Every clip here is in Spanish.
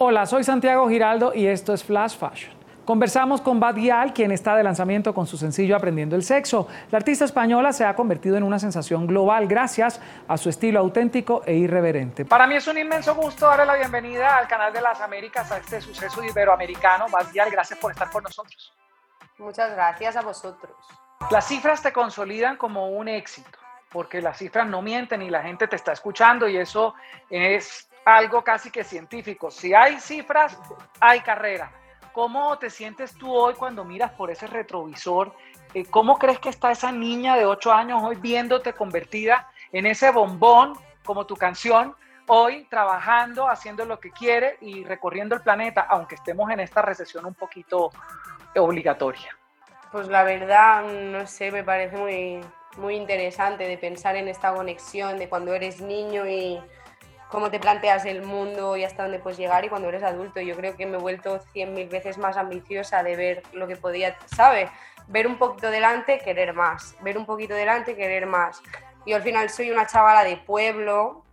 Hola, soy Santiago Giraldo y esto es Flash Fashion. Conversamos con Bad Gyal, quien está de lanzamiento con su sencillo Aprendiendo el Sexo. La artista española se ha convertido en una sensación global gracias a su estilo auténtico e irreverente. Para mí es un inmenso gusto darle la bienvenida al canal de las Américas a este suceso iberoamericano. Bad Gyal, gracias por estar con nosotros. Muchas gracias a vosotros. Las cifras te consolidan como un éxito, porque las cifras no mienten y la gente te está escuchando y eso es algo casi que científico. Si hay cifras, hay carrera. ¿Cómo te sientes tú hoy cuando miras por ese retrovisor? Eh, ¿Cómo crees que está esa niña de 8 años hoy viéndote convertida en ese bombón como tu canción? Hoy trabajando, haciendo lo que quiere y recorriendo el planeta, aunque estemos en esta recesión un poquito obligatoria. Pues la verdad, no sé, me parece muy, muy interesante de pensar en esta conexión de cuando eres niño y cómo te planteas el mundo y hasta dónde puedes llegar y cuando eres adulto. Yo creo que me he vuelto cien mil veces más ambiciosa de ver lo que podía, ¿sabes? Ver un poquito delante, querer más. Ver un poquito delante, querer más. Yo al final soy una chavala de pueblo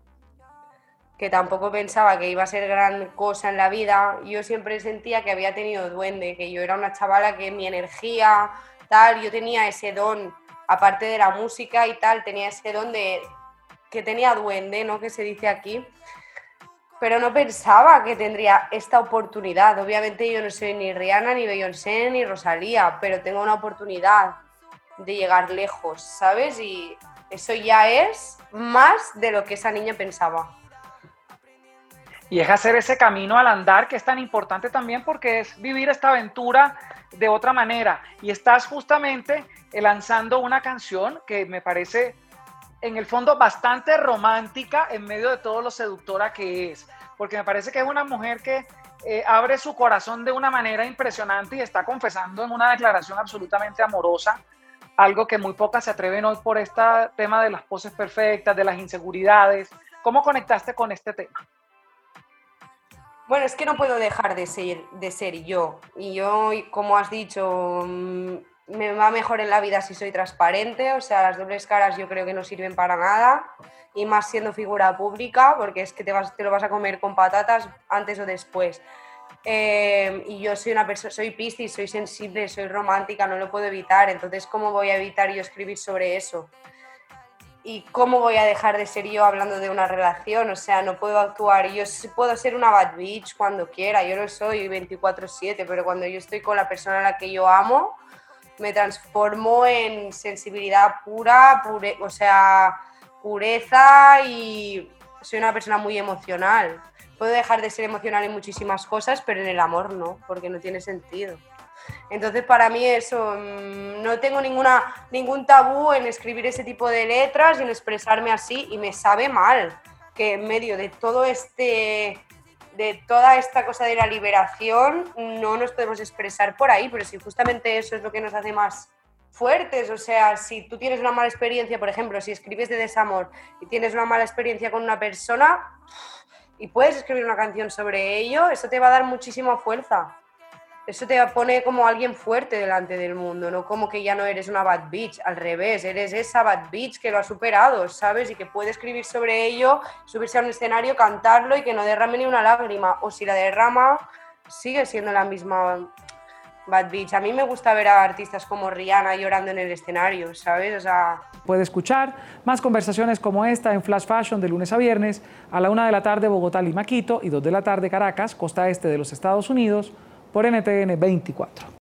que tampoco pensaba que iba a ser gran cosa en la vida. Yo siempre sentía que había tenido duende, que yo era una chavala que mi energía, tal, yo tenía ese don, aparte de la música y tal, tenía ese don de que tenía duende, ¿no? Que se dice aquí. Pero no pensaba que tendría esta oportunidad. Obviamente yo no soy ni Rihanna, ni Beyoncé, ni Rosalía, pero tengo una oportunidad de llegar lejos, ¿sabes? Y eso ya es más de lo que esa niña pensaba. Y es hacer ese camino al andar que es tan importante también porque es vivir esta aventura de otra manera. Y estás justamente lanzando una canción que me parece en el fondo bastante romántica en medio de todo lo seductora que es, porque me parece que es una mujer que eh, abre su corazón de una manera impresionante y está confesando en una declaración absolutamente amorosa, algo que muy pocas se atreven hoy por este tema de las poses perfectas, de las inseguridades. ¿Cómo conectaste con este tema? Bueno, es que no puedo dejar de ser, de ser yo. Y yo, como has dicho, mm, me va mejor en la vida si soy transparente, o sea, las dobles caras yo creo que no sirven para nada, y más siendo figura pública, porque es que te, vas, te lo vas a comer con patatas antes o después. Eh, y yo soy una persona, soy piscis, soy sensible, soy romántica, no lo puedo evitar, entonces ¿cómo voy a evitar yo escribir sobre eso? ¿Y cómo voy a dejar de ser yo hablando de una relación? O sea, no puedo actuar, yo puedo ser una bad bitch cuando quiera, yo no soy 24/7, pero cuando yo estoy con la persona a la que yo amo, me transformo en sensibilidad pura, o sea, pureza y soy una persona muy emocional. Puedo dejar de ser emocional en muchísimas cosas, pero en el amor no, porque no tiene sentido. Entonces, para mí eso, mm, no tengo ninguna, ningún tabú en escribir ese tipo de letras y en expresarme así y me sabe mal que en medio de todo este de toda esta cosa de la liberación no nos podemos expresar por ahí, pero si justamente eso es lo que nos hace más fuertes, o sea, si tú tienes una mala experiencia, por ejemplo, si escribes de desamor y tienes una mala experiencia con una persona y puedes escribir una canción sobre ello, eso te va a dar muchísima fuerza eso te pone como alguien fuerte delante del mundo, no como que ya no eres una bad bitch, al revés, eres esa bad bitch que lo ha superado, ¿sabes? Y que puede escribir sobre ello, subirse a un escenario, cantarlo y que no derrame ni una lágrima, o si la derrama, sigue siendo la misma bad bitch. A mí me gusta ver a artistas como Rihanna llorando en el escenario, ¿sabes? O sea... Puede escuchar más conversaciones como esta en Flash Fashion de lunes a viernes, a la una de la tarde Bogotá, Lima, Quito y dos de la tarde Caracas, costa este de los Estados Unidos por NTN 24.